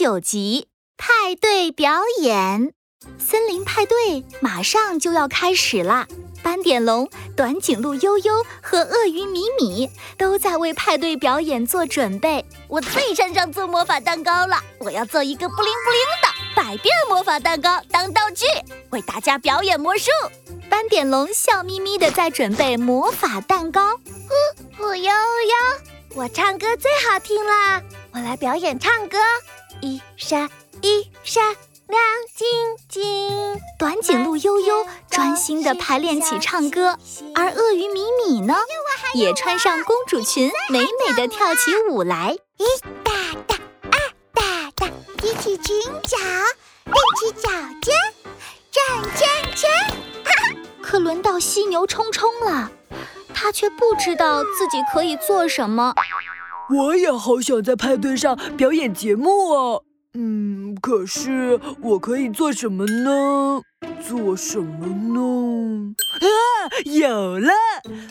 九集派对表演，森林派对马上就要开始啦！斑点龙、短颈鹿悠悠和鳄鱼米米都在为派对表演做准备。我最擅长做魔法蛋糕了，我要做一个布灵布灵的百变魔法蛋糕当道具，为大家表演魔术。斑点龙笑眯眯的在准备魔法蛋糕。呼呼悠悠，我唱歌最好听啦！我来表演唱歌，一闪一闪亮晶晶。短颈鹿悠悠专心地排练起唱歌，而鳄鱼米米呢，也穿上公主裙，美美的跳起舞来。一大大，二大大，提起裙角，踮起脚尖，转圈圈。可轮到犀牛冲冲了，他却不知道自己可以做什么。我也好想在派对上表演节目哦！嗯，可是我可以做什么呢？做什么呢？啊，有了！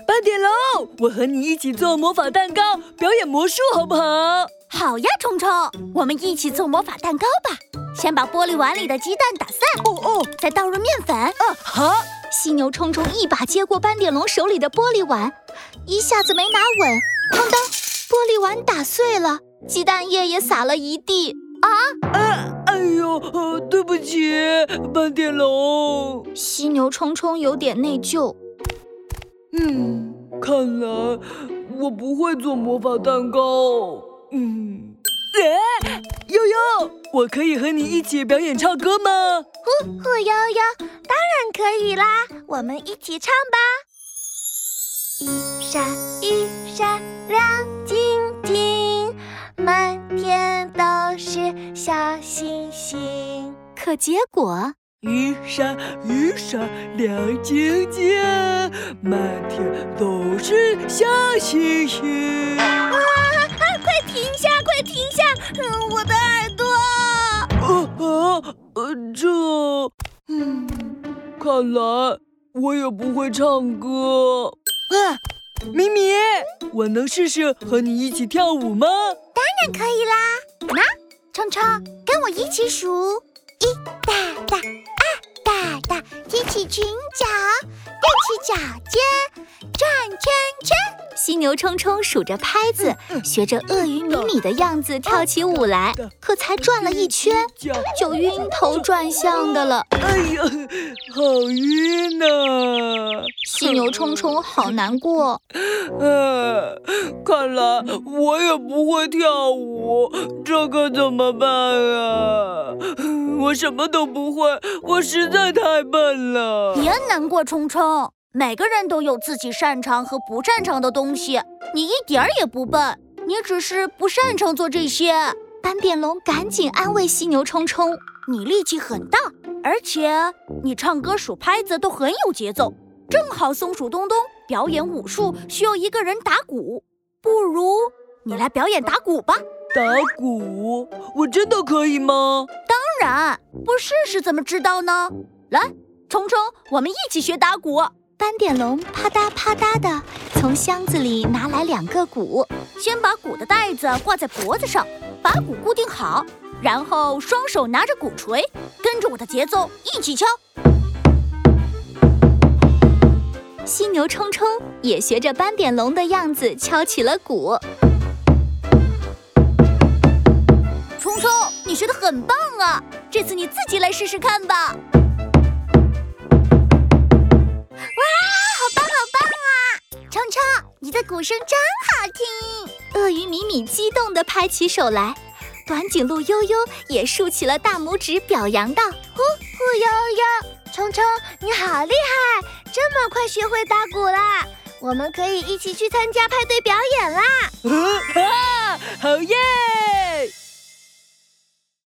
斑点龙，我和你一起做魔法蛋糕，表演魔术，好不好？好呀，冲冲，我们一起做魔法蛋糕吧！先把玻璃碗里的鸡蛋打散，哦哦，再倒入面粉。嗯，好。犀牛冲冲一把接过斑点龙手里的玻璃碗，一下子没拿稳，哐当！玻璃碗打碎了，鸡蛋液也洒了一地。啊！哎，哎呦，对不起，斑点龙。犀牛冲冲有点内疚。嗯，看来我不会做魔法蛋糕。嗯，哎，悠悠，我可以和你一起表演唱歌吗？呼呼悠悠，当然可以啦，我们一起唱吧。一闪一闪亮。可结果一闪一闪亮晶晶，满天都是小星星。啊啊！快停下，快停下！嗯，我的耳朵。啊啊！呃，这……嗯，看来我也不会唱歌。啊，咪咪，我能试试和你一起跳舞吗？当然可以啦。那。冲冲，跟我一起数：一大大，二大大，提起裙角，踮起脚尖，转圈圈。犀牛冲冲数着拍子，学着鳄鱼米米的样子跳起舞来。可才转了一圈，就晕头转向的了。哎呀，好晕呐！犀牛冲冲好难过。呃，看来我也不会跳舞，这可怎么办啊？我什么都不会，我实在太笨了。别难过，冲冲，每个人都有自己擅长和不擅长的东西，你一点儿也不笨，你只是不擅长做这些。斑点龙赶紧安慰犀牛冲冲：“你力气很大，而且你唱歌数拍子都很有节奏。”正好松鼠东东表演武术需要一个人打鼓，不如你来表演打鼓吧。打鼓，我真的可以吗？当然，不试试怎么知道呢？来，冲冲，我们一起学打鼓。斑点龙啪嗒啪嗒的从箱子里拿来两个鼓，先把鼓的袋子挂在脖子上，把鼓固定好，然后双手拿着鼓槌，跟着我的节奏一起敲。犀牛冲冲也学着斑点龙的样子敲起了鼓。冲冲，你学的很棒啊！这次你自己来试试看吧。哇，好棒好棒啊！冲冲，你的鼓声真好听。鳄鱼米米激动地拍起手来，短颈鹿悠悠也竖起了大拇指，表扬道：“呼呼悠悠，冲冲，你好厉害！”这么快学会打鼓啦！我们可以一起去参加派对表演啦！啊，好耶！